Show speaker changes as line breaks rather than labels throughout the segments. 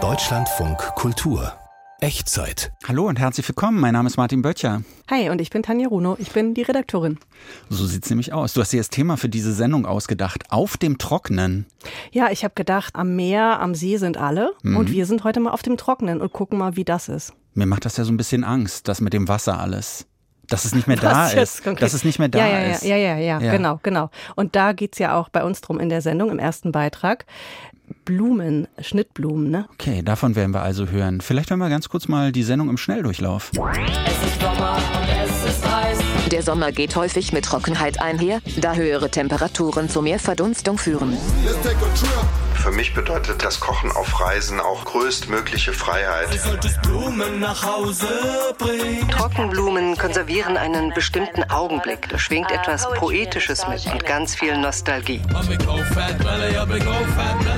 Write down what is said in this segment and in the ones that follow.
Deutschlandfunk Kultur Echtzeit.
Hallo und herzlich willkommen. Mein Name ist Martin Böttcher.
Hi, und ich bin Tanja Runo. Ich bin die Redakteurin.
So sieht's nämlich aus. Du hast dir das Thema für diese Sendung ausgedacht. Auf dem Trockenen.
Ja, ich habe gedacht, am Meer, am See sind alle. Mhm. Und wir sind heute mal auf dem Trockenen und gucken mal, wie das ist.
Mir macht das ja so ein bisschen Angst, das mit dem Wasser alles. Dass es nicht mehr da ist. Konkret? Dass es nicht mehr da
ja, ja,
ist.
Ja, ja, ja, ja, genau, genau. Und da geht's ja auch bei uns drum in der Sendung, im ersten Beitrag. Blumen, Schnittblumen, ne?
Okay, davon werden wir also hören. Vielleicht hören wir ganz kurz mal die Sendung im Schnelldurchlauf. Es ist Sommer und
es ist heiß. Der Sommer geht häufig mit Trockenheit einher, da höhere Temperaturen zu mehr Verdunstung führen.
Für mich bedeutet das Kochen auf Reisen auch größtmögliche Freiheit.
Trockenblumen konservieren einen bestimmten Augenblick. Da schwingt etwas Poetisches mit und ganz viel Nostalgie.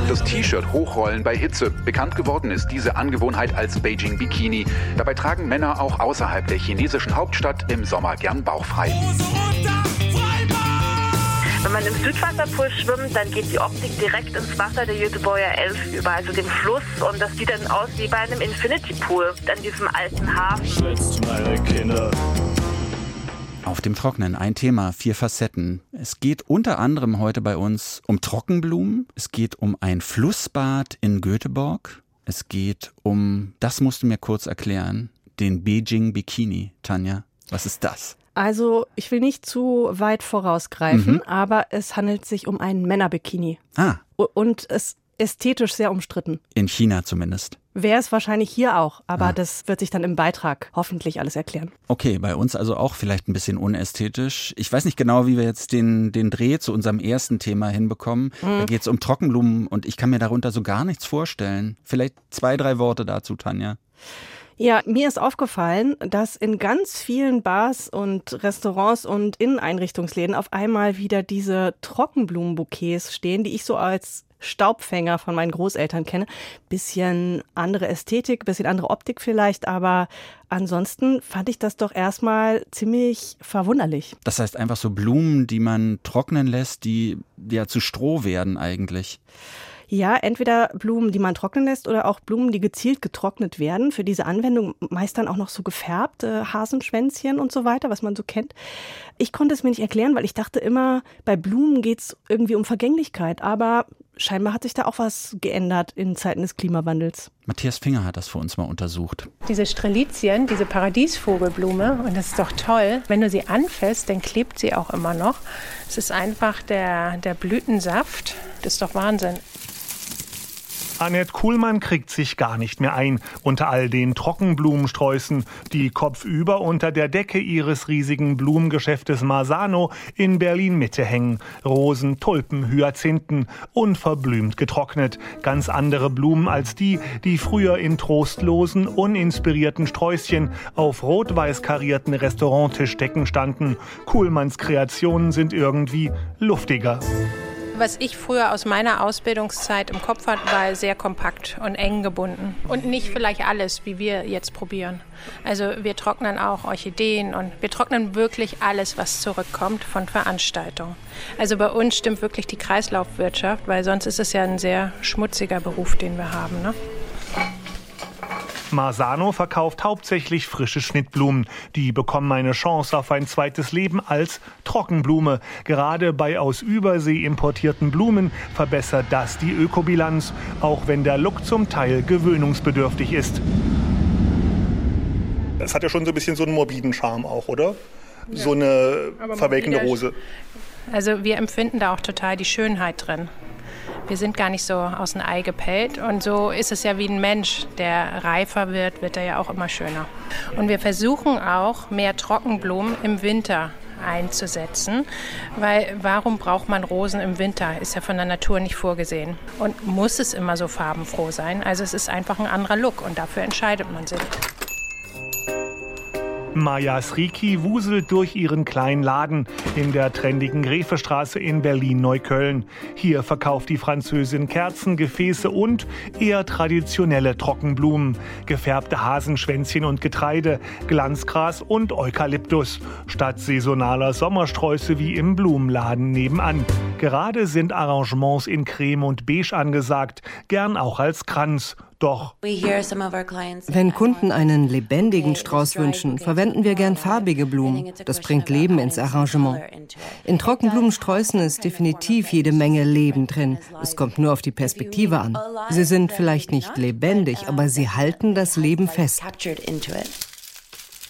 Das T-Shirt hochrollen bei Hitze. Bekannt geworden ist diese Angewohnheit als Beijing Bikini. Dabei tragen Männer auch außerhalb der chinesischen Hauptstadt im Sommer gern bauchfrei.
Wenn man im Südwasserpool schwimmt, dann geht die Optik direkt ins Wasser der Göteborger Elf über, also dem Fluss. Und das sieht dann aus wie bei einem Infinity Pool an diesem alten Hafen. meine Kinder.
Auf dem Trocknen ein Thema, vier Facetten. Es geht unter anderem heute bei uns um Trockenblumen. Es geht um ein Flussbad in Göteborg. Es geht um, das musst du mir kurz erklären, den Beijing Bikini. Tanja, was ist das?
Also, ich will nicht zu weit vorausgreifen, mhm. aber es handelt sich um einen Männerbikini.
Ah.
Und es ästhetisch sehr umstritten.
In China zumindest.
Wäre es wahrscheinlich hier auch, aber ah. das wird sich dann im Beitrag hoffentlich alles erklären.
Okay, bei uns also auch vielleicht ein bisschen unästhetisch. Ich weiß nicht genau, wie wir jetzt den, den Dreh zu unserem ersten Thema hinbekommen. Mhm. Da geht es um Trockenblumen und ich kann mir darunter so gar nichts vorstellen. Vielleicht zwei, drei Worte dazu, Tanja.
Ja, mir ist aufgefallen, dass in ganz vielen Bars und Restaurants und Inneneinrichtungsläden auf einmal wieder diese Trockenblumenbouquets stehen, die ich so als Staubfänger von meinen Großeltern kenne. Bisschen andere Ästhetik, bisschen andere Optik vielleicht, aber ansonsten fand ich das doch erstmal ziemlich verwunderlich.
Das heißt einfach so Blumen, die man trocknen lässt, die ja zu Stroh werden eigentlich.
Ja, entweder Blumen, die man trocknen lässt oder auch Blumen, die gezielt getrocknet werden. Für diese Anwendung meist dann auch noch so gefärbt, äh, Hasenschwänzchen und so weiter, was man so kennt. Ich konnte es mir nicht erklären, weil ich dachte immer, bei Blumen geht's irgendwie um Vergänglichkeit. Aber scheinbar hat sich da auch was geändert in Zeiten des Klimawandels.
Matthias Finger hat das für uns mal untersucht.
Diese Strelizien, diese Paradiesvogelblume, und das ist doch toll, wenn du sie anfällst, dann klebt sie auch immer noch. Es ist einfach der, der Blütensaft. Das ist doch Wahnsinn.
Annette Kuhlmann kriegt sich gar nicht mehr ein unter all den Trockenblumensträußen, die kopfüber unter der Decke ihres riesigen Blumengeschäftes Masano in Berlin Mitte hängen. Rosen, Tulpen, Hyazinthen, unverblümt getrocknet. Ganz andere Blumen als die, die früher in trostlosen, uninspirierten Sträußchen auf rot-weiß karierten Restauranttischdecken standen. Kuhlmanns Kreationen sind irgendwie luftiger
was ich früher aus meiner Ausbildungszeit im Kopf hatte, war sehr kompakt und eng gebunden. Und nicht vielleicht alles, wie wir jetzt probieren. Also wir trocknen auch Orchideen und wir trocknen wirklich alles, was zurückkommt von Veranstaltungen. Also bei uns stimmt wirklich die Kreislaufwirtschaft, weil sonst ist es ja ein sehr schmutziger Beruf, den wir haben. Ne?
Marsano verkauft hauptsächlich frische Schnittblumen. Die bekommen eine Chance auf ein zweites Leben als Trockenblume. Gerade bei aus Übersee importierten Blumen verbessert das die Ökobilanz, auch wenn der Look zum Teil gewöhnungsbedürftig ist.
Das hat ja schon so ein bisschen so einen morbiden Charme auch, oder? Ja. So eine verwelkende Rose.
Also wir empfinden da auch total die Schönheit drin. Wir sind gar nicht so aus dem Ei gepellt. Und so ist es ja wie ein Mensch, der reifer wird, wird er ja auch immer schöner. Und wir versuchen auch mehr Trockenblumen im Winter einzusetzen, weil warum braucht man Rosen im Winter? Ist ja von der Natur nicht vorgesehen. Und muss es immer so farbenfroh sein? Also es ist einfach ein anderer Look und dafür entscheidet man sich.
Maja Sriki wuselt durch ihren kleinen Laden in der trendigen Grefestraße in Berlin-Neukölln. Hier verkauft die Französin Kerzen, Gefäße und eher traditionelle Trockenblumen, gefärbte Hasenschwänzchen und Getreide, Glanzgras und Eukalyptus, statt saisonaler Sommersträuße wie im Blumenladen nebenan. Gerade sind Arrangements in Creme und Beige angesagt, gern auch als Kranz. Doch
wenn Kunden einen lebendigen Strauß wünschen, verwenden wir gern farbige Blumen. Das bringt Leben ins Arrangement. In Trockenblumensträußen ist definitiv jede Menge Leben drin. Es kommt nur auf die Perspektive an. Sie sind vielleicht nicht lebendig, aber sie halten das Leben fest.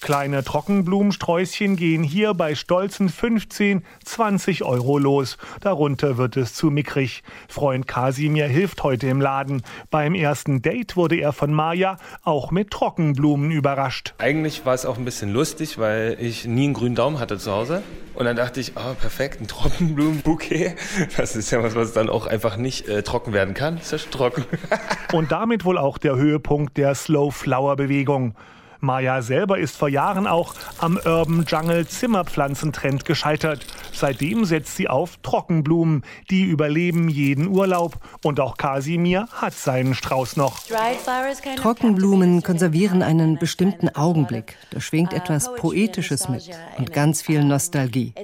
Kleine Trockenblumensträußchen gehen hier bei stolzen 15, 20 Euro los. Darunter wird es zu mickrig. Freund Kasimir hilft heute im Laden. Beim ersten Date wurde er von Maja auch mit Trockenblumen überrascht.
Eigentlich war es auch ein bisschen lustig, weil ich nie einen grünen Daumen hatte zu Hause. Und dann dachte ich, oh, perfekt, ein Trockenblumenbouquet. Das ist ja was, was dann auch einfach nicht äh, trocken werden kann. Ist ja trocken.
Und damit wohl auch der Höhepunkt der Slow Flower Bewegung. Maya selber ist vor Jahren auch am Urban Jungle Zimmerpflanzentrend gescheitert. Seitdem setzt sie auf Trockenblumen. Die überleben jeden Urlaub. Und auch Kasimir hat seinen Strauß noch.
Trockenblumen konservieren einen bestimmten Augenblick. Da schwingt etwas Poetisches mit und ganz viel Nostalgie.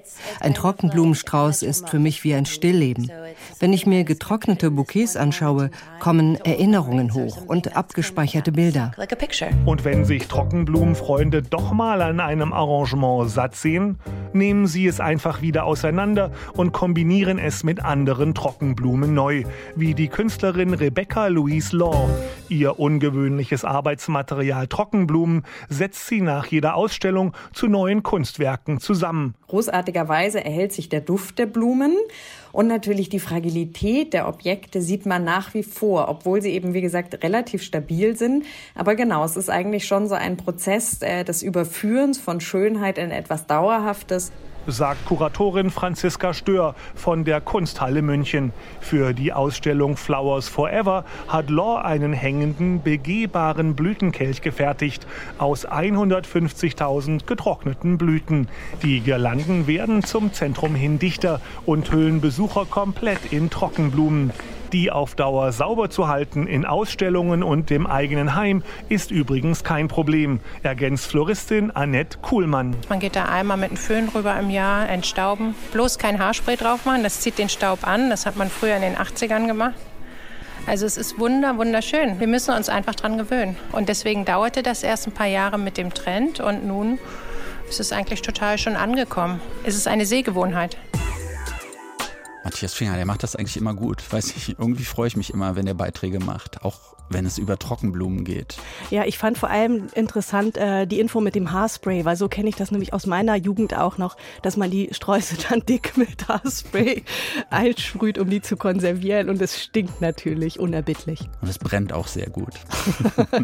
Ein Trockenblumenstrauß ist für mich wie ein Stillleben. Wenn ich mir getrocknete Bouquets anschaue, kommen Erinnerungen hoch und abgespeicherte Bilder.
Und wenn sich Trockenblumenfreunde doch mal an einem Arrangement satt sehen, nehmen sie es einfach wieder auseinander und kombinieren es mit anderen Trockenblumen neu, wie die Künstlerin Rebecca Louise Law. Ihr ungewöhnliches Arbeitsmaterial Trockenblumen setzt sie nach jeder Ausstellung zu neuen Kunstwerken zusammen.
Großartigerweise erhält sich der Duft der Blumen und natürlich die Fragilität der Objekte sieht man nach wie vor, obwohl sie eben, wie gesagt, relativ stabil sind. Aber genau, es ist eigentlich schon so ein Prozess äh, des Überführens von Schönheit in etwas Dauerhaftes
sagt Kuratorin Franziska Stör von der Kunsthalle München. Für die Ausstellung Flowers Forever hat Law einen hängenden, begehbaren Blütenkelch gefertigt aus 150.000 getrockneten Blüten. Die Girlanden werden zum Zentrum hin dichter und hüllen Besucher komplett in Trockenblumen. Die auf Dauer sauber zu halten in Ausstellungen und dem eigenen Heim ist übrigens kein Problem, ergänzt Floristin Annette Kuhlmann.
Man geht da einmal mit einem Föhn rüber im Jahr, entstauben. Bloß kein Haarspray drauf machen, das zieht den Staub an. Das hat man früher in den 80ern gemacht. Also es ist wunder, wunderschön. Wir müssen uns einfach dran gewöhnen. Und deswegen dauerte das erst ein paar Jahre mit dem Trend und nun ist es eigentlich total schon angekommen. Es ist eine Sehgewohnheit.
Matthias Finger, der macht das eigentlich immer gut. Weiß ich, irgendwie freue ich mich immer, wenn er Beiträge macht. Auch wenn es über Trockenblumen geht.
Ja, ich fand vor allem interessant äh, die Info mit dem Haarspray, weil so kenne ich das nämlich aus meiner Jugend auch noch, dass man die Sträuße dann dick mit Haarspray einsprüht, um die zu konservieren. Und es stinkt natürlich unerbittlich.
Und es brennt auch sehr gut.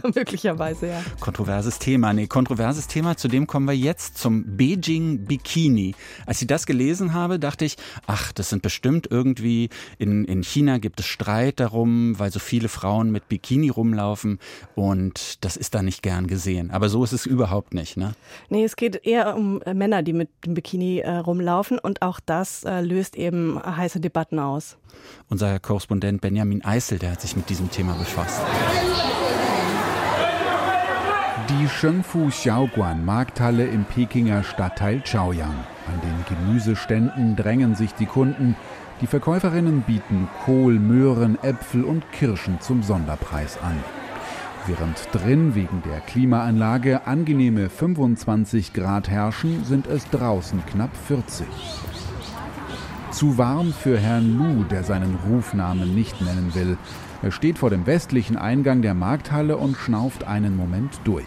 Möglicherweise, ja.
Kontroverses Thema. Nee, kontroverses Thema. Zu dem kommen wir jetzt zum Beijing Bikini. Als ich das gelesen habe, dachte ich, ach, das sind bestimmt irgendwie, in, in China gibt es Streit darum, weil so viele Frauen mit Bikini Bikini rumlaufen und das ist da nicht gern gesehen. Aber so ist es überhaupt nicht, ne?
Nee, es geht eher um äh, Männer, die mit dem Bikini äh, rumlaufen und auch das äh, löst eben heiße Debatten aus.
Unser Korrespondent Benjamin Eisel, der hat sich mit diesem Thema befasst.
Die Shengfu Xiaoguan Markthalle im Pekinger Stadtteil Chaoyang. An den Gemüseständen drängen sich die Kunden. Die Verkäuferinnen bieten Kohl, Möhren, Äpfel und Kirschen zum Sonderpreis an. Während drin wegen der Klimaanlage angenehme 25 Grad herrschen, sind es draußen knapp 40. Zu warm für Herrn Lu, der seinen Rufnamen nicht nennen will. Er steht vor dem westlichen Eingang der Markthalle und schnauft einen Moment durch.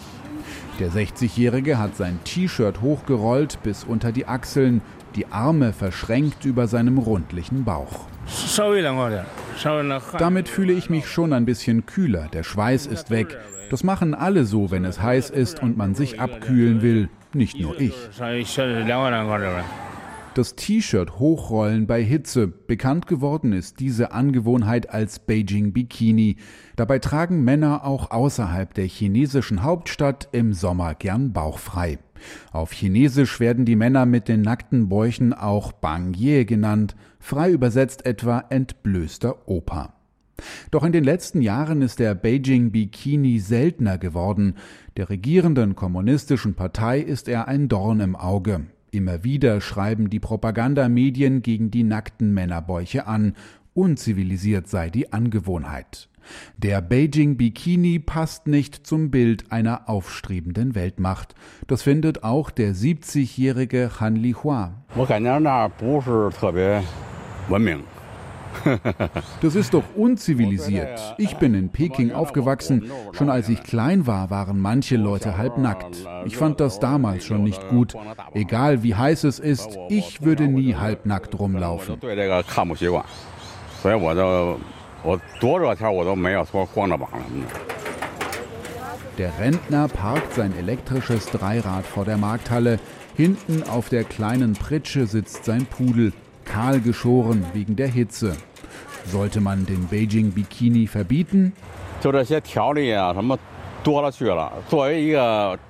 Der 60-Jährige hat sein T-Shirt hochgerollt bis unter die Achseln, die Arme verschränkt über seinem rundlichen Bauch. Damit fühle ich mich schon ein bisschen kühler, der Schweiß ist weg. Das machen alle so, wenn es heiß ist und man sich abkühlen will, nicht nur ich. Das T-Shirt hochrollen bei Hitze. Bekannt geworden ist diese Angewohnheit als Beijing Bikini. Dabei tragen Männer auch außerhalb der chinesischen Hauptstadt im Sommer gern bauchfrei. Auf Chinesisch werden die Männer mit den nackten Bäuchen auch Bang Ye genannt, frei übersetzt etwa entblößter Opa. Doch in den letzten Jahren ist der Beijing Bikini seltener geworden. Der regierenden kommunistischen Partei ist er ein Dorn im Auge. Immer wieder schreiben die Propagandamedien gegen die nackten Männerbäuche an. Unzivilisiert sei die Angewohnheit. Der Beijing Bikini passt nicht zum Bild einer aufstrebenden Weltmacht. Das findet auch der 70-jährige Han Lihua. Das ist doch unzivilisiert. Ich bin in Peking aufgewachsen. Schon als ich klein war, waren manche Leute halbnackt. Ich fand das damals schon nicht gut. Egal wie heiß es ist, ich würde nie halbnackt rumlaufen. Der Rentner parkt sein elektrisches Dreirad vor der Markthalle. Hinten auf der kleinen Pritsche sitzt sein Pudel kahl geschoren wegen der Hitze. Sollte man den Beijing Bikini verbieten?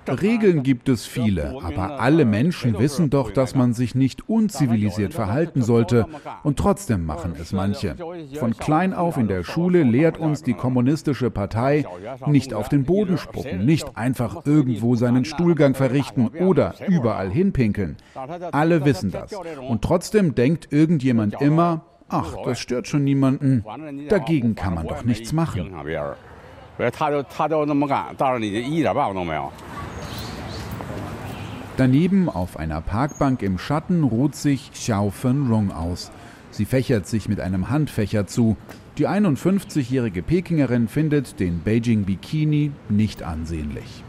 Regeln gibt es viele, aber alle Menschen wissen doch, dass man sich nicht unzivilisiert verhalten sollte, und trotzdem machen es manche. Von klein auf in der Schule lehrt uns die kommunistische Partei, nicht auf den Boden spucken, nicht einfach irgendwo seinen Stuhlgang verrichten oder überall hinpinkeln. Alle wissen das. Und trotzdem denkt irgendjemand immer, ach, das stört schon niemanden, dagegen kann man doch nichts machen. Daneben auf einer Parkbank im Schatten ruht sich Xiao Fenrong aus. Sie fächert sich mit einem Handfächer zu. Die 51-jährige Pekingerin findet den Beijing Bikini nicht ansehnlich.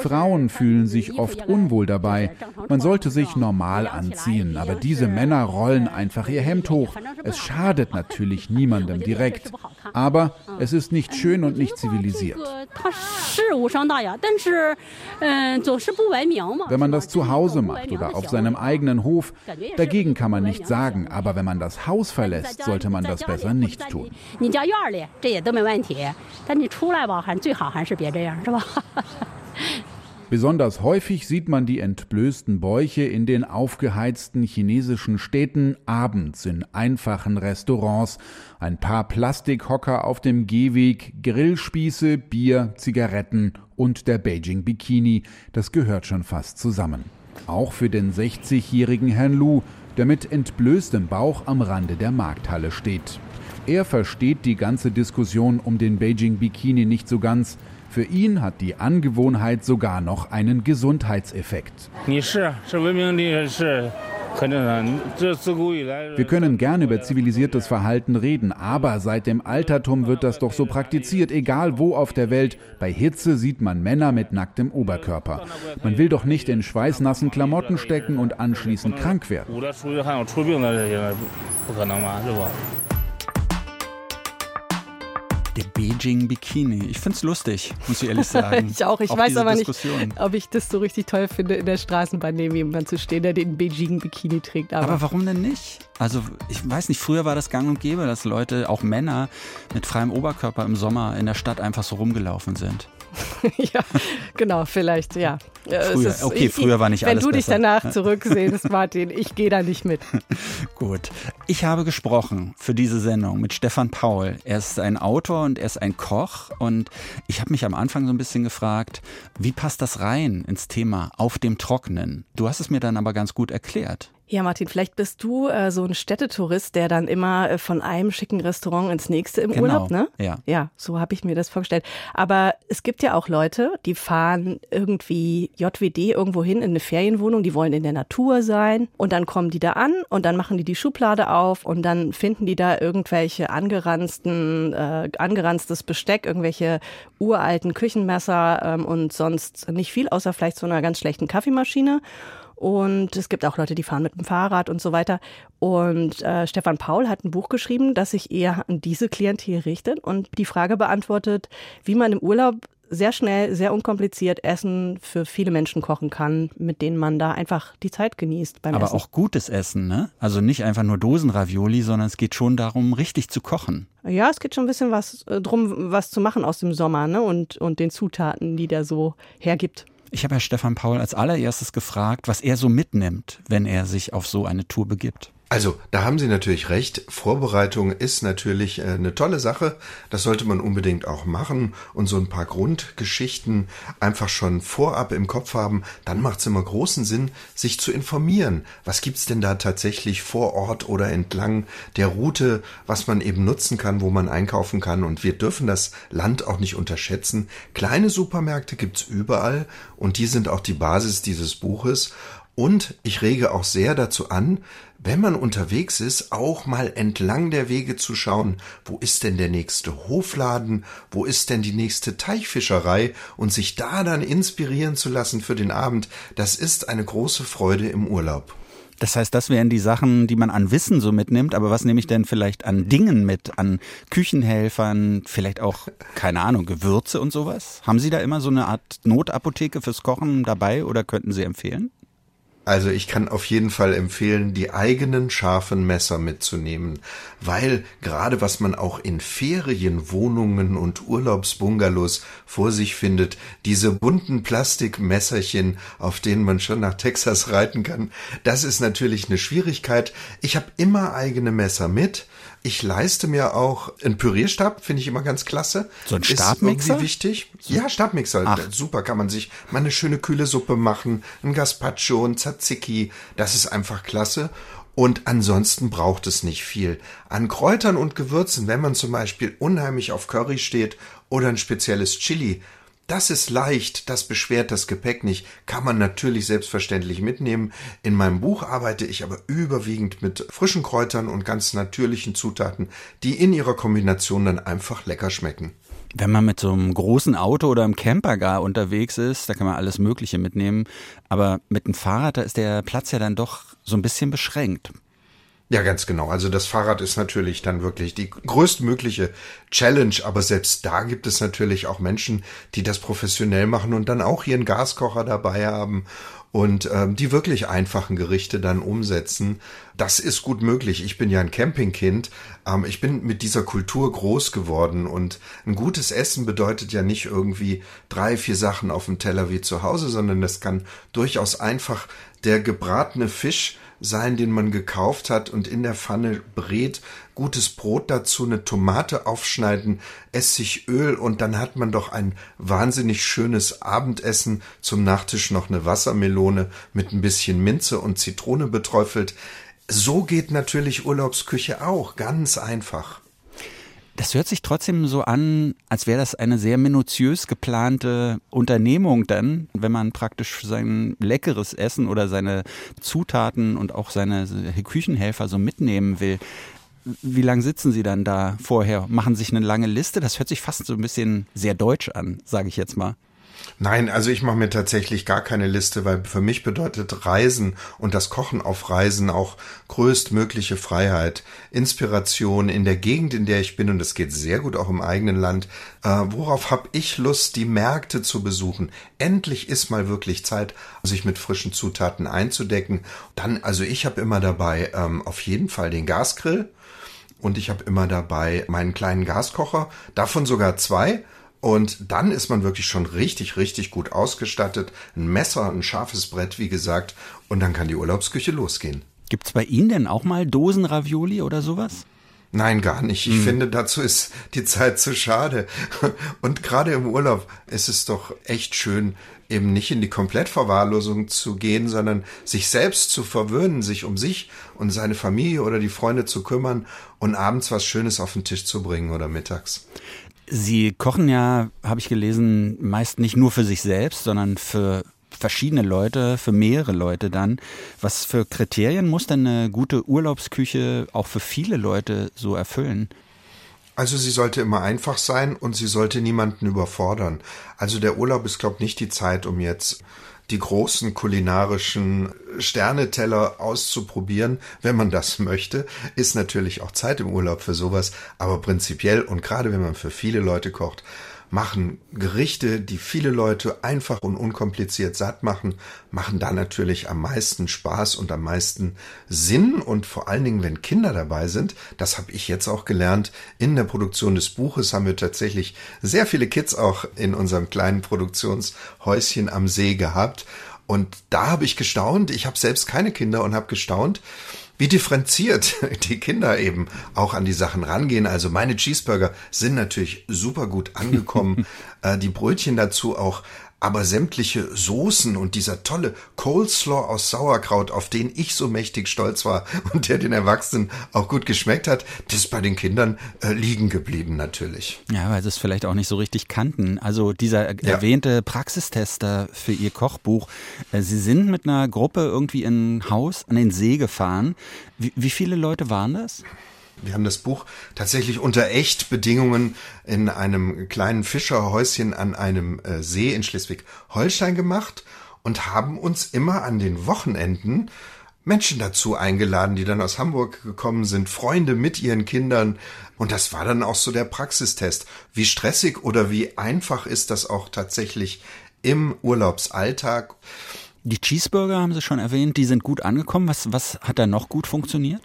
Frauen fühlen sich oft unwohl dabei. Man sollte sich normal anziehen, aber diese Männer rollen einfach ihr Hemd hoch. Es schadet natürlich niemandem direkt. Aber es ist nicht schön und nicht zivilisiert. Wenn man das zu Hause macht oder auf seinem eigenen Hof, dagegen kann man nichts sagen. Aber wenn man das Haus verlässt, sollte man das besser nicht tun. Besonders häufig sieht man die entblößten Bäuche in den aufgeheizten chinesischen Städten abends in einfachen Restaurants. Ein paar Plastikhocker auf dem Gehweg, Grillspieße, Bier, Zigaretten und der Beijing Bikini. Das gehört schon fast zusammen. Auch für den 60-jährigen Herrn Lu, der mit entblößtem Bauch am Rande der Markthalle steht. Er versteht die ganze Diskussion um den Beijing Bikini nicht so ganz. Für ihn hat die Angewohnheit sogar noch einen Gesundheitseffekt. Wir können gern über zivilisiertes Verhalten reden, aber seit dem Altertum wird das doch so praktiziert, egal wo auf der Welt. Bei Hitze sieht man Männer mit nacktem Oberkörper. Man will doch nicht in schweißnassen Klamotten stecken und anschließend krank werden.
Der Beijing Bikini. Ich finde es lustig, muss ich ehrlich sagen.
ich auch. Ich auch weiß aber nicht, ob ich das so richtig toll finde, in der Straßenbahn neben jemandem zu stehen, der den Beijing Bikini trägt.
Aber. aber warum denn nicht? Also ich weiß nicht, früher war das gang und gäbe, dass Leute, auch Männer, mit freiem Oberkörper im Sommer in der Stadt einfach so rumgelaufen sind.
ja, genau, vielleicht, ja.
Früher, ist, okay, früher war nicht
wenn
alles
Wenn du
dich
danach zurücksehnst, Martin, ich gehe da nicht mit.
Gut. Ich habe gesprochen für diese Sendung mit Stefan Paul. Er ist ein Autor und er ist ein Koch. Und ich habe mich am Anfang so ein bisschen gefragt, wie passt das rein ins Thema auf dem Trocknen? Du hast es mir dann aber ganz gut erklärt.
Ja, Martin, vielleicht bist du äh, so ein Städtetourist, der dann immer äh, von einem schicken Restaurant ins nächste im
genau.
Urlaub, ne?
Ja.
Ja, so habe ich mir das vorgestellt. Aber es gibt ja auch Leute, die fahren irgendwie JWD irgendwo hin in eine Ferienwohnung, die wollen in der Natur sein und dann kommen die da an und dann machen die die Schublade auf und dann finden die da irgendwelche angeranzten, äh, angeranztes Besteck, irgendwelche uralten Küchenmesser ähm, und sonst nicht viel, außer vielleicht so einer ganz schlechten Kaffeemaschine. Und es gibt auch Leute, die fahren mit dem Fahrrad und so weiter. Und äh, Stefan Paul hat ein Buch geschrieben, das sich eher an diese Klientel richtet und die Frage beantwortet, wie man im Urlaub sehr schnell, sehr unkompliziert Essen für viele Menschen kochen kann, mit denen man da einfach die Zeit genießt beim
Aber
Essen.
auch gutes Essen, ne? Also nicht einfach nur Dosenravioli, sondern es geht schon darum, richtig zu kochen.
Ja, es geht schon ein bisschen was äh, drum, was zu machen aus dem Sommer, ne? Und, und den Zutaten, die der so hergibt.
Ich habe Herr Stefan Paul als allererstes gefragt, was er so mitnimmt, wenn er sich auf so eine Tour begibt.
Also, da haben Sie natürlich recht. Vorbereitung ist natürlich äh, eine tolle Sache. Das sollte man unbedingt auch machen und so ein paar Grundgeschichten einfach schon vorab im Kopf haben. Dann macht es immer großen Sinn, sich zu informieren. Was gibt's denn da tatsächlich vor Ort oder entlang der Route, was man eben nutzen kann, wo man einkaufen kann? Und wir dürfen das Land auch nicht unterschätzen. Kleine Supermärkte gibt's überall und die sind auch die Basis dieses Buches. Und ich rege auch sehr dazu an, wenn man unterwegs ist, auch mal entlang der Wege zu schauen, wo ist denn der nächste Hofladen, wo ist denn die nächste Teichfischerei und sich da dann inspirieren zu lassen für den Abend, das ist eine große Freude im Urlaub.
Das heißt, das wären die Sachen, die man an Wissen so mitnimmt, aber was nehme ich denn vielleicht an Dingen mit, an Küchenhelfern, vielleicht auch, keine Ahnung, Gewürze und sowas? Haben Sie da immer so eine Art Notapotheke fürs Kochen dabei oder könnten Sie empfehlen?
Also ich kann auf jeden Fall empfehlen, die eigenen scharfen Messer mitzunehmen, weil gerade was man auch in Ferienwohnungen und Urlaubsbungalows vor sich findet, diese bunten Plastikmesserchen, auf denen man schon nach Texas reiten kann, das ist natürlich eine Schwierigkeit. Ich habe immer eigene Messer mit. Ich leiste mir auch einen Pürierstab, finde ich immer ganz klasse.
So ein Stabmixer?
Ist irgendwie wichtig. Ja, Stabmixer.
Ach.
Super, kann man sich mal eine schöne kühle Suppe machen, ein Gazpacho, ein Tzatziki. Das ist einfach klasse. Und ansonsten braucht es nicht viel. An Kräutern und Gewürzen, wenn man zum Beispiel unheimlich auf Curry steht oder ein spezielles Chili, das ist leicht, das beschwert das Gepäck nicht, kann man natürlich selbstverständlich mitnehmen. In meinem Buch arbeite ich aber überwiegend mit frischen Kräutern und ganz natürlichen Zutaten, die in ihrer Kombination dann einfach lecker schmecken.
Wenn man mit so einem großen Auto oder einem Camper gar unterwegs ist, da kann man alles Mögliche mitnehmen. Aber mit dem Fahrrad, da ist der Platz ja dann doch so ein bisschen beschränkt.
Ja, ganz genau. Also das Fahrrad ist natürlich dann wirklich die größtmögliche Challenge, aber selbst da gibt es natürlich auch Menschen, die das professionell machen und dann auch ihren Gaskocher dabei haben und ähm, die wirklich einfachen Gerichte dann umsetzen. Das ist gut möglich. Ich bin ja ein Campingkind. Ähm, ich bin mit dieser Kultur groß geworden und ein gutes Essen bedeutet ja nicht irgendwie drei, vier Sachen auf dem Teller wie zu Hause, sondern das kann durchaus einfach der gebratene Fisch sein, den man gekauft hat und in der Pfanne brät, gutes Brot dazu, eine Tomate aufschneiden, Essig, Öl und dann hat man doch ein wahnsinnig schönes Abendessen, zum Nachtisch noch eine Wassermelone mit ein bisschen Minze und Zitrone beträufelt. So geht natürlich Urlaubsküche auch, ganz einfach.
Das hört sich trotzdem so an, als wäre das eine sehr minutiös geplante Unternehmung dann, wenn man praktisch sein leckeres Essen oder seine Zutaten und auch seine Küchenhelfer so mitnehmen will. Wie lange sitzen Sie dann da vorher? Machen sich eine lange Liste? Das hört sich fast so ein bisschen sehr deutsch an, sage ich jetzt mal.
Nein, also ich mache mir tatsächlich gar keine Liste, weil für mich bedeutet Reisen und das Kochen auf Reisen auch größtmögliche Freiheit, Inspiration in der Gegend, in der ich bin und es geht sehr gut auch im eigenen Land. Äh, worauf habe ich Lust, die Märkte zu besuchen? Endlich ist mal wirklich Zeit, sich mit frischen Zutaten einzudecken. Dann, also ich habe immer dabei ähm, auf jeden Fall den Gasgrill und ich habe immer dabei meinen kleinen Gaskocher, davon sogar zwei und dann ist man wirklich schon richtig, richtig gut ausgestattet. Ein Messer, ein scharfes Brett, wie gesagt. Und dann kann die Urlaubsküche losgehen.
Gibt's bei Ihnen denn auch mal Dosenravioli oder sowas?
Nein, gar nicht. Ich hm. finde, dazu ist die Zeit zu schade. Und gerade im Urlaub ist es doch echt schön, eben nicht in die Komplettverwahrlosung zu gehen, sondern sich selbst zu verwöhnen, sich um sich und seine Familie oder die Freunde zu kümmern und abends was Schönes auf den Tisch zu bringen oder mittags.
Sie kochen ja, habe ich gelesen, meist nicht nur für sich selbst, sondern für verschiedene Leute, für mehrere Leute dann. Was für Kriterien muss denn eine gute Urlaubsküche auch für viele Leute so erfüllen?
Also sie sollte immer einfach sein und sie sollte niemanden überfordern. Also der Urlaub ist, glaube ich, nicht die Zeit, um jetzt die großen kulinarischen Sterneteller auszuprobieren, wenn man das möchte, ist natürlich auch Zeit im Urlaub für sowas, aber prinzipiell und gerade wenn man für viele Leute kocht, machen Gerichte, die viele Leute einfach und unkompliziert satt machen, machen da natürlich am meisten Spaß und am meisten Sinn. Und vor allen Dingen, wenn Kinder dabei sind, das habe ich jetzt auch gelernt, in der Produktion des Buches haben wir tatsächlich sehr viele Kids auch in unserem kleinen Produktionshäuschen am See gehabt. Und da habe ich gestaunt, ich habe selbst keine Kinder und habe gestaunt, wie differenziert die Kinder eben auch an die Sachen rangehen. Also meine Cheeseburger sind natürlich super gut angekommen. äh, die Brötchen dazu auch aber sämtliche Soßen und dieser tolle Coleslaw aus Sauerkraut, auf den ich so mächtig stolz war und der den Erwachsenen auch gut geschmeckt hat, das ist bei den Kindern äh, liegen geblieben natürlich.
Ja, weil sie es vielleicht auch nicht so richtig kannten. Also dieser ja. erwähnte Praxistester für ihr Kochbuch, äh, sie sind mit einer Gruppe irgendwie in ein Haus an den See gefahren. Wie, wie viele Leute waren das?
Wir haben das Buch tatsächlich unter Echtbedingungen in einem kleinen Fischerhäuschen an einem äh, See in Schleswig-Holstein gemacht und haben uns immer an den Wochenenden Menschen dazu eingeladen, die dann aus Hamburg gekommen sind, Freunde mit ihren Kindern. Und das war dann auch so der Praxistest. Wie stressig oder wie einfach ist das auch tatsächlich im Urlaubsalltag?
Die Cheeseburger haben Sie schon erwähnt, die sind gut angekommen. Was, was hat da noch gut funktioniert?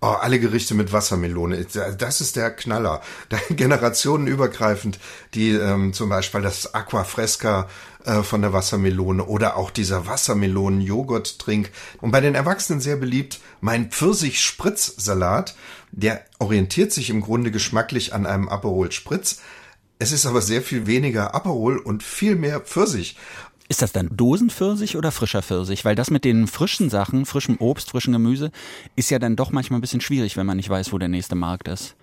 Oh, alle Gerichte mit Wassermelone, das ist der Knaller. Generationenübergreifend, die ähm, zum Beispiel das Aqua Fresca äh, von der Wassermelone oder auch dieser Wassermelonen-Joghurt-Trink. Und bei den Erwachsenen sehr beliebt mein Pfirsich-Spritz-Salat. Der orientiert sich im Grunde geschmacklich an einem Aperol Spritz. Es ist aber sehr viel weniger Aperol und viel mehr Pfirsich.
Ist das dann Dosenpfirsich oder frischer Pfirsich? Weil das mit den frischen Sachen, frischem Obst, frischem Gemüse, ist ja dann doch manchmal ein bisschen schwierig, wenn man nicht weiß, wo der nächste Markt ist.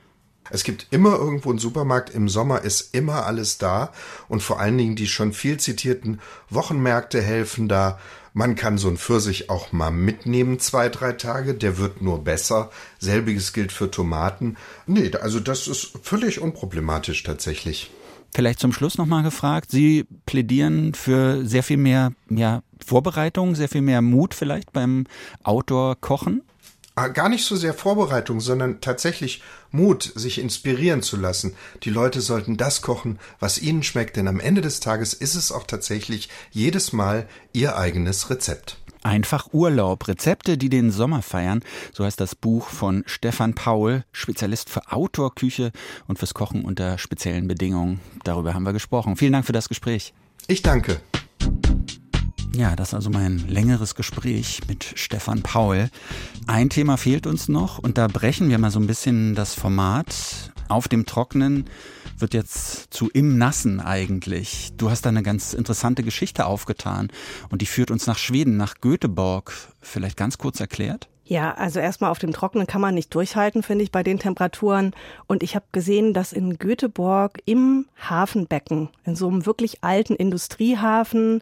Es gibt immer irgendwo einen Supermarkt. Im Sommer ist immer alles da. Und vor allen Dingen die schon viel zitierten Wochenmärkte helfen da. Man kann so einen Pfirsich auch mal mitnehmen, zwei, drei Tage. Der wird nur besser. Selbiges gilt für Tomaten. Nee, also das ist völlig unproblematisch tatsächlich.
Vielleicht zum Schluss nochmal gefragt. Sie plädieren für sehr viel mehr ja, Vorbereitung, sehr viel mehr Mut vielleicht beim Outdoor-Kochen?
Ah, gar nicht so sehr Vorbereitung, sondern tatsächlich Mut, sich inspirieren zu lassen. Die Leute sollten das kochen, was ihnen schmeckt, denn am Ende des Tages ist es auch tatsächlich jedes Mal ihr eigenes Rezept.
Einfach Urlaub. Rezepte, die den Sommer feiern. So heißt das Buch von Stefan Paul, Spezialist für Outdoor-Küche und fürs Kochen unter speziellen Bedingungen. Darüber haben wir gesprochen. Vielen Dank für das Gespräch.
Ich danke.
Ja, das ist also mein längeres Gespräch mit Stefan Paul. Ein Thema fehlt uns noch und da brechen wir mal so ein bisschen das Format. Auf dem Trocknen wird jetzt zu im Nassen eigentlich. Du hast da eine ganz interessante Geschichte aufgetan und die führt uns nach Schweden, nach Göteborg. Vielleicht ganz kurz erklärt?
Ja, also erstmal auf dem Trockenen kann man nicht durchhalten, finde ich, bei den Temperaturen. Und ich habe gesehen, dass in Göteborg im Hafenbecken, in so einem wirklich alten Industriehafen,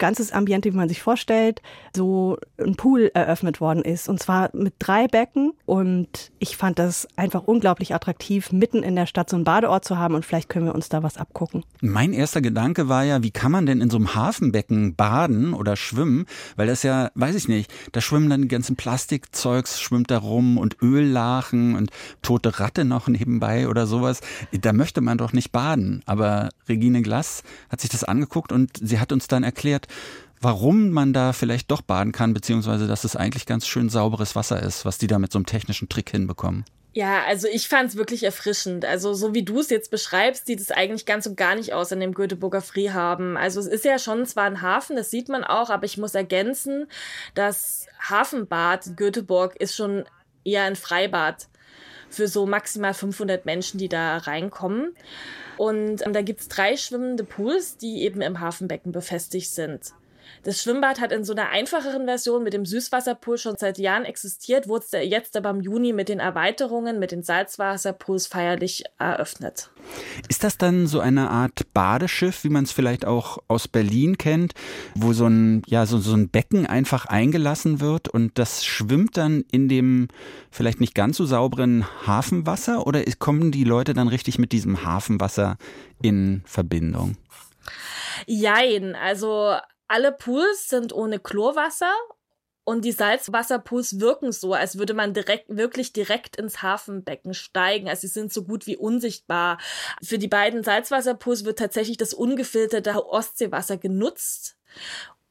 ganzes Ambiente, wie man sich vorstellt, so ein Pool eröffnet worden ist. Und zwar mit drei Becken. Und ich fand das einfach unglaublich attraktiv, mitten in der Stadt so einen Badeort zu haben. Und vielleicht können wir uns da was abgucken.
Mein erster Gedanke war ja, wie kann man denn in so einem Hafenbecken baden oder schwimmen? Weil das ja, weiß ich nicht, da schwimmen dann die ganzen Plastikzeugs, schwimmt da rum und Öllachen und tote Ratte noch nebenbei oder sowas. Da möchte man doch nicht baden. Aber Regine Glass hat sich das angeguckt und sie hat uns dann erklärt, warum man da vielleicht doch baden kann, beziehungsweise dass es eigentlich ganz schön sauberes Wasser ist, was die da mit so einem technischen Trick hinbekommen.
Ja, also ich fand es wirklich erfrischend. Also so wie du es jetzt beschreibst, sieht es eigentlich ganz und gar nicht aus in dem Göteborger Freehaben. Also es ist ja schon zwar ein Hafen, das sieht man auch, aber ich muss ergänzen, das Hafenbad Göteborg ist schon eher ein Freibad für so maximal 500 Menschen, die da reinkommen. Und ähm, da gibt's drei schwimmende Pools, die eben im Hafenbecken befestigt sind. Das Schwimmbad hat in so einer einfacheren Version mit dem Süßwasserpool schon seit Jahren existiert, wurde jetzt aber im Juni mit den Erweiterungen, mit den Salzwasserpools feierlich eröffnet.
Ist das dann so eine Art Badeschiff, wie man es vielleicht auch aus Berlin kennt, wo so ein, ja, so, so ein Becken einfach eingelassen wird und das schwimmt dann in dem vielleicht nicht ganz so sauberen Hafenwasser oder kommen die Leute dann richtig mit diesem Hafenwasser in Verbindung?
Jein, also alle Pools sind ohne Chlorwasser Und die Salzwasserpools wirken so, als würde man direkt, wirklich direkt ins Hafenbecken steigen. Also sie sind so gut wie unsichtbar. Für die beiden Salzwasserpools wird tatsächlich das ungefilterte Ostseewasser genutzt.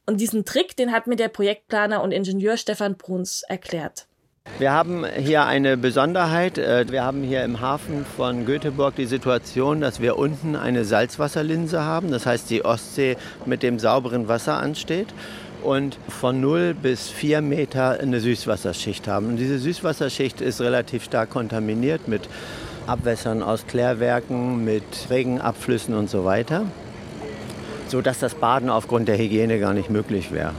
Und diesen Trick, den hat mir der Projektplaner und Ingenieur Stefan Bruns erklärt.
Wir haben hier eine Besonderheit. Äh, wir haben hier im Hafen von Göteborg die Situation, dass wir unten eine Salzwasserlinse haben. Das heißt, die Ostsee mit dem sauberen Wasser ansteht und von 0 bis 4 Meter eine Süßwasserschicht haben. Und diese Süßwasserschicht ist relativ stark kontaminiert mit Abwässern aus Klärwerken, mit Regenabflüssen und so weiter, sodass das Baden aufgrund der Hygiene gar nicht möglich wäre.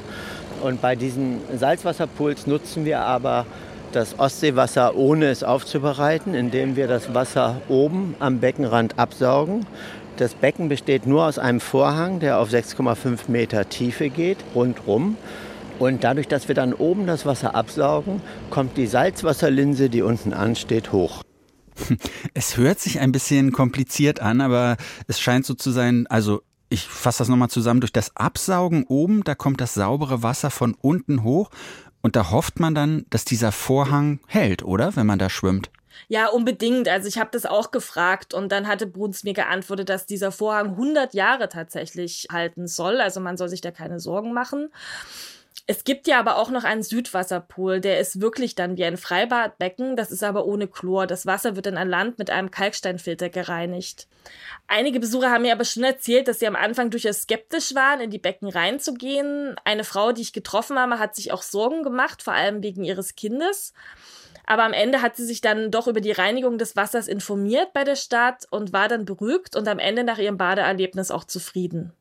Und bei diesen Salzwasserpools nutzen wir aber das Ostseewasser, ohne es aufzubereiten, indem wir das Wasser oben am Beckenrand absaugen das Becken besteht nur aus einem Vorhang, der auf 6,5 Meter Tiefe geht, rundrum. Und dadurch, dass wir dann oben das Wasser absaugen, kommt die Salzwasserlinse, die unten ansteht, hoch.
Es hört sich ein bisschen kompliziert an, aber es scheint so zu sein, also ich fasse das nochmal zusammen, durch das Absaugen oben, da kommt das saubere Wasser von unten hoch und da hofft man dann, dass dieser Vorhang hält, oder? Wenn man da schwimmt.
Ja, unbedingt. Also ich habe das auch gefragt und dann hatte Bruns mir geantwortet, dass dieser Vorhang 100 Jahre tatsächlich halten soll. Also man soll sich da keine Sorgen machen. Es gibt ja aber auch noch einen Südwasserpool, der ist wirklich dann wie ein Freibadbecken, das ist aber ohne Chlor. Das Wasser wird dann an Land mit einem Kalksteinfilter gereinigt. Einige Besucher haben mir aber schon erzählt, dass sie am Anfang durchaus skeptisch waren, in die Becken reinzugehen. Eine Frau, die ich getroffen habe, hat sich auch Sorgen gemacht, vor allem wegen ihres Kindes. Aber am Ende hat sie sich dann doch über die Reinigung des Wassers informiert bei der Stadt und war dann beruhigt und am Ende nach ihrem Badeerlebnis auch zufrieden.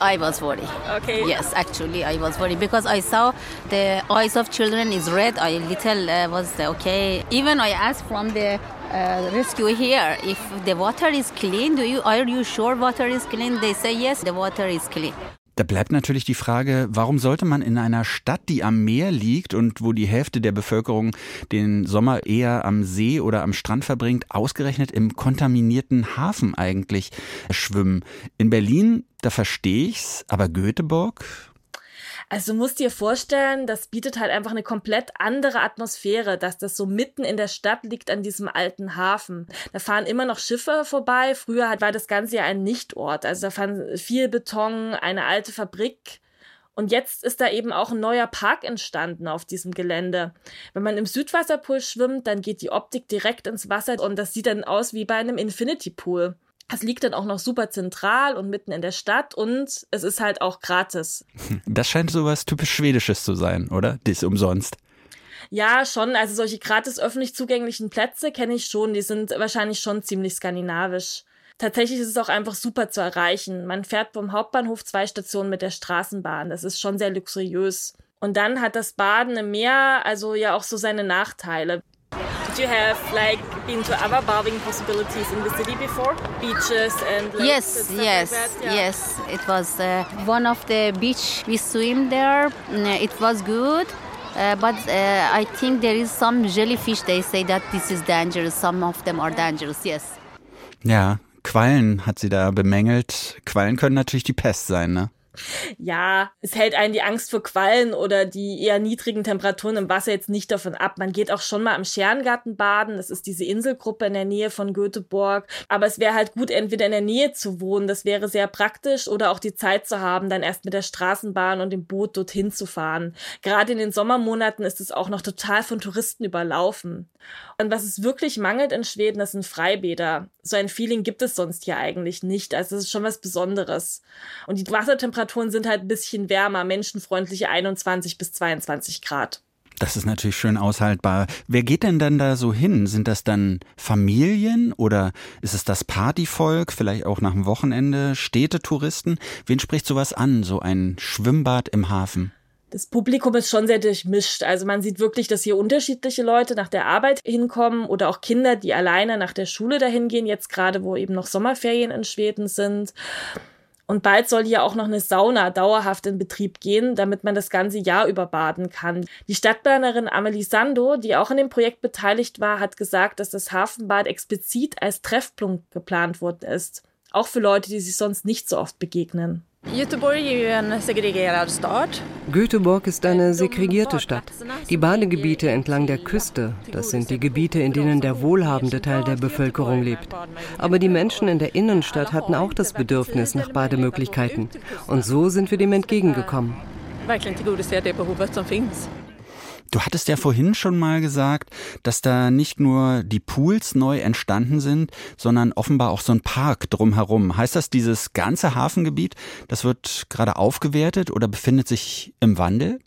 I was worried. Okay. Yes, actually, I was worried because I saw the eyes of children is red. I little uh, was okay. Even I asked from the uh, rescue here if the water is clean. Do you are you sure water is clean? They say yes, the water is clean.
Da bleibt natürlich die Frage, warum sollte man in einer Stadt, die am Meer liegt und wo die Hälfte der Bevölkerung den Sommer eher am See oder am Strand verbringt, ausgerechnet im kontaminierten Hafen eigentlich schwimmen? In Berlin, da verstehe ich's, aber Göteborg,
also du musst dir vorstellen, das bietet halt einfach eine komplett andere Atmosphäre, dass das so mitten in der Stadt liegt an diesem alten Hafen. Da fahren immer noch Schiffe vorbei. Früher war das Ganze ja ein Nichtort. Also da fahren viel Beton, eine alte Fabrik. Und jetzt ist da eben auch ein neuer Park entstanden auf diesem Gelände. Wenn man im Südwasserpool schwimmt, dann geht die Optik direkt ins Wasser und das sieht dann aus wie bei einem Infinity Pool. Es liegt dann auch noch super zentral und mitten in der Stadt und es ist halt auch gratis.
Das scheint sowas typisch Schwedisches zu sein, oder? Das umsonst.
Ja, schon. Also solche gratis öffentlich zugänglichen Plätze kenne ich schon. Die sind wahrscheinlich schon ziemlich skandinavisch. Tatsächlich ist es auch einfach super zu erreichen. Man fährt vom Hauptbahnhof zwei Stationen mit der Straßenbahn. Das ist schon sehr luxuriös. Und dann hat das Baden im Meer also ja auch so seine Nachteile. Did you have like been to other bathing possibilities in the city before? Beaches and lakes
yes,
and
yes,
like yeah.
yes. It was uh, one of the beach we swim there. Mm, it was good. Uh, but uh, I think there is some jellyfish. They say that this is dangerous. Some of them are dangerous. Yes.
Ja, Quallen hat sie da bemängelt. Quallen können natürlich die Pest sein, ne?
Ja, es hält einen die Angst vor Quallen oder die eher niedrigen Temperaturen im Wasser jetzt nicht davon ab. Man geht auch schon mal am Scherrengarten baden. Das ist diese Inselgruppe in der Nähe von Göteborg. Aber es wäre halt gut, entweder in der Nähe zu wohnen. Das wäre sehr praktisch oder auch die Zeit zu haben, dann erst mit der Straßenbahn und dem Boot dorthin zu fahren. Gerade in den Sommermonaten ist es auch noch total von Touristen überlaufen. Und was es wirklich mangelt in Schweden, das sind Freibäder. So ein Feeling gibt es sonst hier eigentlich nicht. Also es ist schon was Besonderes. Und die Wassertemperaturen sind halt ein bisschen wärmer, menschenfreundliche 21 bis 22 Grad.
Das ist natürlich schön aushaltbar. Wer geht denn dann da so hin? Sind das dann Familien oder ist es das Partyvolk, vielleicht auch nach dem Wochenende, Städtetouristen? Wen spricht sowas an, so ein Schwimmbad im Hafen?
das Publikum ist schon sehr durchmischt. Also man sieht wirklich, dass hier unterschiedliche Leute nach der Arbeit hinkommen oder auch Kinder, die alleine nach der Schule dahin gehen, jetzt gerade wo eben noch Sommerferien in Schweden sind. Und bald soll hier auch noch eine Sauna dauerhaft in Betrieb gehen, damit man das ganze Jahr über baden kann. Die Stadtplanerin Amelie Sando, die auch an dem Projekt beteiligt war, hat gesagt, dass das Hafenbad explizit als Treffpunkt geplant worden ist. Auch für Leute, die sich sonst nicht so oft begegnen.
Göteborg ist eine segregierte Stadt. Die Badegebiete entlang der Küste, das sind die Gebiete, in denen der wohlhabende Teil der Bevölkerung lebt. Aber die Menschen in der Innenstadt hatten auch das Bedürfnis nach Bademöglichkeiten. Und so sind wir dem entgegengekommen.
Du hattest ja vorhin schon mal gesagt, dass da nicht nur die Pools neu entstanden sind, sondern offenbar auch so ein Park drumherum. Heißt das, dieses ganze Hafengebiet, das wird gerade aufgewertet oder befindet sich im Wandel?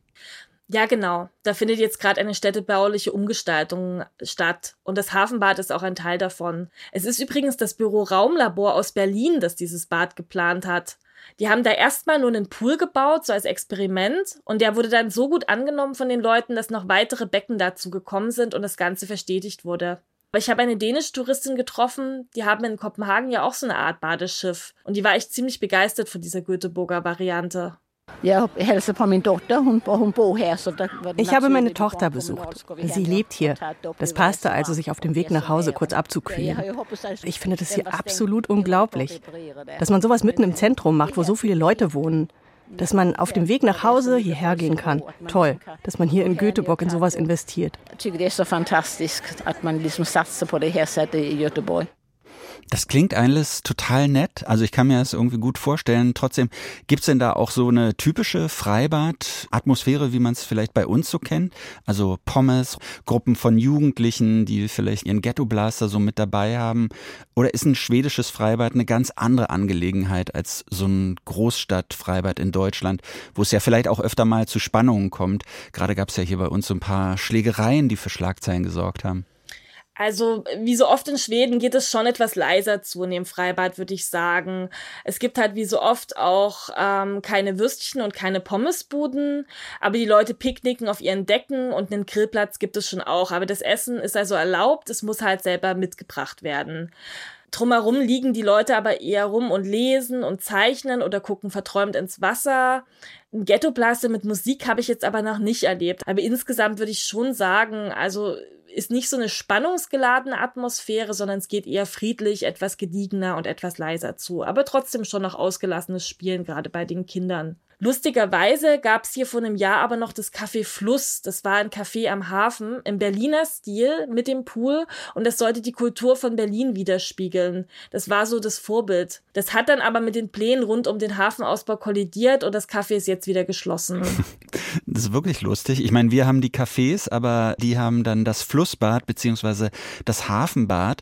Ja, genau. Da findet jetzt gerade eine städtebauliche Umgestaltung statt. Und das Hafenbad ist auch ein Teil davon. Es ist übrigens das Büro Raumlabor aus Berlin, das dieses Bad geplant hat. Die haben da erstmal nur einen Pool gebaut, so als Experiment. Und der wurde dann so gut angenommen von den Leuten, dass noch weitere Becken dazu gekommen sind und das Ganze verstetigt wurde. Aber ich habe eine dänische Touristin getroffen, die haben in Kopenhagen ja auch so eine Art Badeschiff. Und die war echt ziemlich begeistert von dieser Göteborger Variante.
Ich habe meine Tochter besucht. Sie lebt hier. Das passte also, sich auf dem Weg nach Hause kurz abzukühlen. Ich finde das hier absolut unglaublich, dass man sowas mitten im Zentrum macht, wo so viele Leute wohnen. Dass man auf dem Weg nach Hause hierher gehen kann. Toll, dass man hier in Göteborg in sowas investiert. Ich finde es so fantastisch, dass man diesen Satz på det här sättet i Göteborg.
Das klingt alles total nett. Also ich kann mir das irgendwie gut vorstellen. Trotzdem, gibt's denn da auch so eine typische Freibad-Atmosphäre, wie man es vielleicht bei uns so kennt? Also Pommes, Gruppen von Jugendlichen, die vielleicht ihren Ghetto-Blaster so mit dabei haben. Oder ist ein schwedisches Freibad eine ganz andere Angelegenheit als so ein Großstadt-Freibad in Deutschland, wo es ja vielleicht auch öfter mal zu Spannungen kommt? Gerade gab's ja hier bei uns so ein paar Schlägereien, die für Schlagzeilen gesorgt haben.
Also, wie so oft in Schweden geht es schon etwas leiser zu in dem Freibad, würde ich sagen. Es gibt halt wie so oft auch ähm, keine Würstchen und keine Pommesbuden, aber die Leute picknicken auf ihren Decken und einen Grillplatz gibt es schon auch. Aber das Essen ist also erlaubt, es muss halt selber mitgebracht werden. Drumherum liegen die Leute aber eher rum und lesen und zeichnen oder gucken verträumt ins Wasser. Ghettoblaster mit Musik habe ich jetzt aber noch nicht erlebt. Aber insgesamt würde ich schon sagen, also ist nicht so eine spannungsgeladene Atmosphäre, sondern es geht eher friedlich, etwas gediegener und etwas leiser zu. Aber trotzdem schon noch ausgelassenes Spielen, gerade bei den Kindern. Lustigerweise gab es hier vor einem Jahr aber noch das Café Fluss. Das war ein Café am Hafen im Berliner Stil mit dem Pool und das sollte die Kultur von Berlin widerspiegeln. Das war so das Vorbild. Das hat dann aber mit den Plänen rund um den Hafenausbau kollidiert und das Café ist jetzt wieder geschlossen.
Das ist wirklich lustig. Ich meine, wir haben die Cafés, aber die haben dann das Flussbad beziehungsweise das Hafenbad.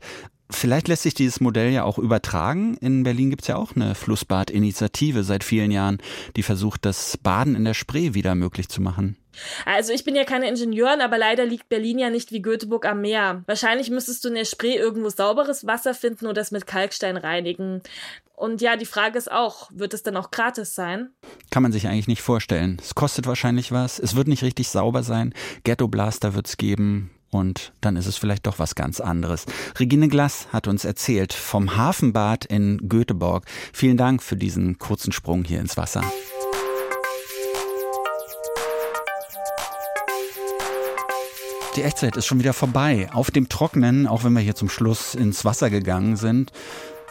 Vielleicht lässt sich dieses Modell ja auch übertragen. In Berlin gibt es ja auch eine Flussbad-Initiative seit vielen Jahren, die versucht, das Baden in der Spree wieder möglich zu machen.
Also ich bin ja keine Ingenieurin, aber leider liegt Berlin ja nicht wie Göteborg am Meer. Wahrscheinlich müsstest du in der Spree irgendwo sauberes Wasser finden oder das mit Kalkstein reinigen. Und ja, die Frage ist auch, wird es dann auch gratis sein?
Kann man sich eigentlich nicht vorstellen. Es kostet wahrscheinlich was. Es wird nicht richtig sauber sein. Ghetto Blaster wird es geben. Und dann ist es vielleicht doch was ganz anderes. Regine Glass hat uns erzählt vom Hafenbad in Göteborg. Vielen Dank für diesen kurzen Sprung hier ins Wasser. Die Echtzeit ist schon wieder vorbei. Auf dem Trocknen, auch wenn wir hier zum Schluss ins Wasser gegangen sind.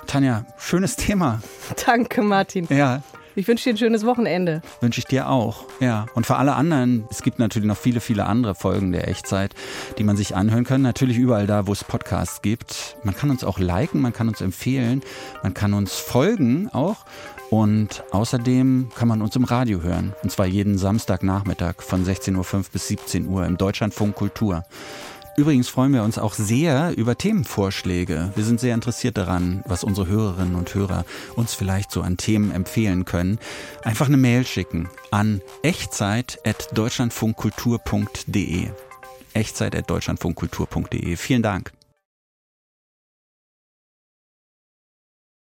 Tanja, schönes Thema.
Danke, Martin.
Ja,
ich wünsche dir ein schönes Wochenende.
Wünsche ich dir auch, ja. Und für alle anderen, es gibt natürlich noch viele, viele andere Folgen der Echtzeit, die man sich anhören kann. Natürlich überall da, wo es Podcasts gibt. Man kann uns auch liken, man kann uns empfehlen, man kann uns folgen auch. Und außerdem kann man uns im Radio hören. Und zwar jeden Samstagnachmittag von 16.05 Uhr bis 17 Uhr im Deutschlandfunk Kultur. Übrigens freuen wir uns auch sehr über Themenvorschläge. Wir sind sehr interessiert daran, was unsere Hörerinnen und Hörer uns vielleicht so an Themen empfehlen können. Einfach eine Mail schicken an echtzeit.deutschlandfunkkultur.de. Echtzeit.deutschlandfunkkultur.de. Vielen Dank.